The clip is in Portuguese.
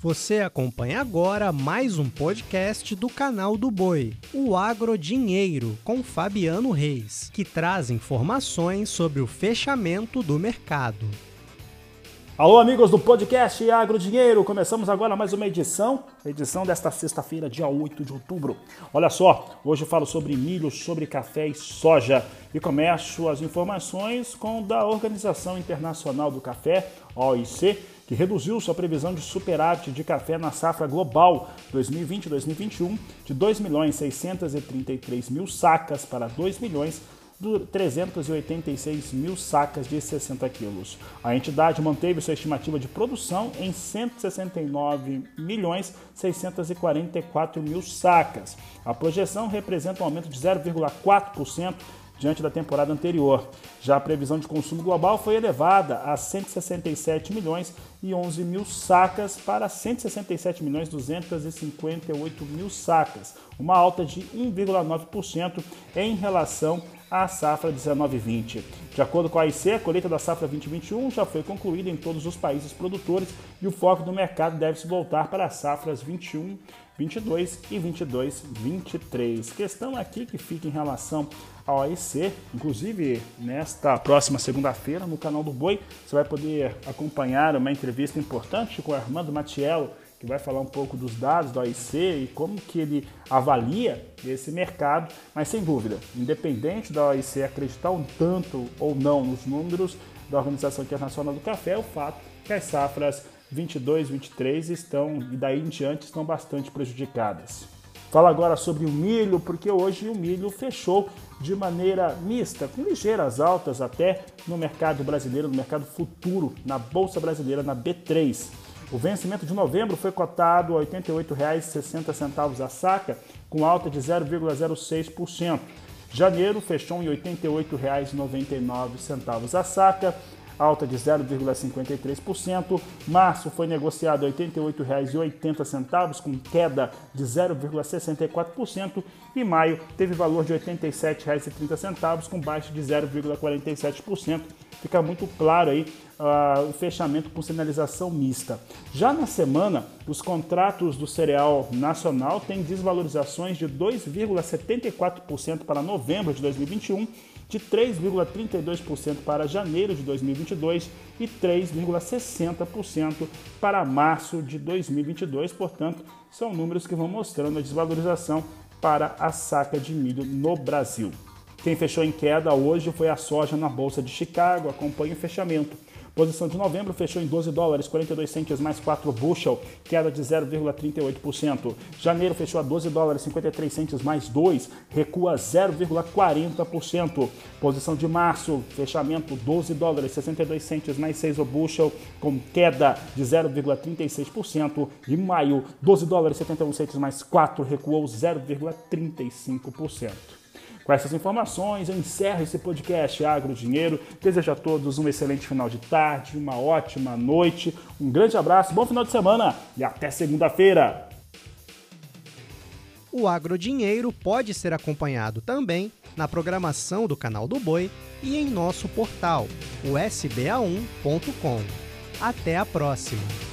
Você acompanha agora mais um podcast do canal do Boi, o Agro Dinheiro, com Fabiano Reis, que traz informações sobre o fechamento do mercado. Alô, amigos do podcast Agro Dinheiro. Começamos agora mais uma edição, edição desta sexta-feira, dia 8 de outubro. Olha só, hoje eu falo sobre milho, sobre café e soja. E começo as informações com da Organização Internacional do Café, OIC, que reduziu sua previsão de superávit de café na safra global 2020-2021 de 2 milhões 633 mil sacas para 2 milhões 386 mil sacas de 60 quilos. A entidade manteve sua estimativa de produção em 169 milhões 644 mil sacas. A projeção representa um aumento de 0,4% diante da temporada anterior. Já a previsão de consumo global foi elevada a 167 milhões e 11 mil sacas para 167 milhões 258 mil sacas, uma alta de 1,9% em relação à safra 19/20. De acordo com a AIC, a colheita da safra 2021 já foi concluída em todos os países produtores e o foco do mercado deve se voltar para as safras 21 22 e 22 23. Questão aqui que fica em relação ao AIC, inclusive nesta próxima segunda-feira no canal do Boi, você vai poder acompanhar uma entrevista importante com o Armando Matiello, que vai falar um pouco dos dados do AIC e como que ele avalia esse mercado, mas sem dúvida, independente da OIC acreditar um tanto ou não nos números da Organização Internacional do Café, é o fato que as safras 22, 23 estão e daí em diante estão bastante prejudicadas. Fala agora sobre o milho, porque hoje o milho fechou de maneira mista, com ligeiras altas até no mercado brasileiro, no mercado futuro, na Bolsa Brasileira, na B3. O vencimento de novembro foi cotado a R$ 88,60 a saca, com alta de 0,06%. Janeiro fechou em R$ 88,99 a saca, alta de 0,53%. Março foi negociado R$ 88,80, com queda de 0,64%. E maio teve valor de R$ 87,30, com baixa de 0,47%. Fica muito claro aí uh, o fechamento com sinalização mista. Já na semana, os contratos do cereal nacional têm desvalorizações de 2,74% para novembro de 2021 de 3,32% para janeiro de 2022 e 3,60% para março de 2022. Portanto, são números que vão mostrando a desvalorização para a saca de milho no Brasil. Quem fechou em queda hoje foi a soja na Bolsa de Chicago, acompanha o fechamento. Posição de novembro fechou em 12 dólares 42 centos mais 4 bushel, queda de 0,38%. Janeiro fechou a 12 dólares 53 centos mais 2, recua 0,40%. Posição de março, fechamento 12 dólares 62 centos mais 6 o bushel, com queda de 0,36%. E maio, 12 dólares 71 centos mais 4, recuou 0,35%. Com essas informações, eu encerro esse podcast Agro Dinheiro. Desejo a todos um excelente final de tarde, uma ótima noite, um grande abraço, bom final de semana e até segunda-feira. O Agro Dinheiro pode ser acompanhado também na programação do canal do Boi e em nosso portal, o sba1.com. Até a próxima!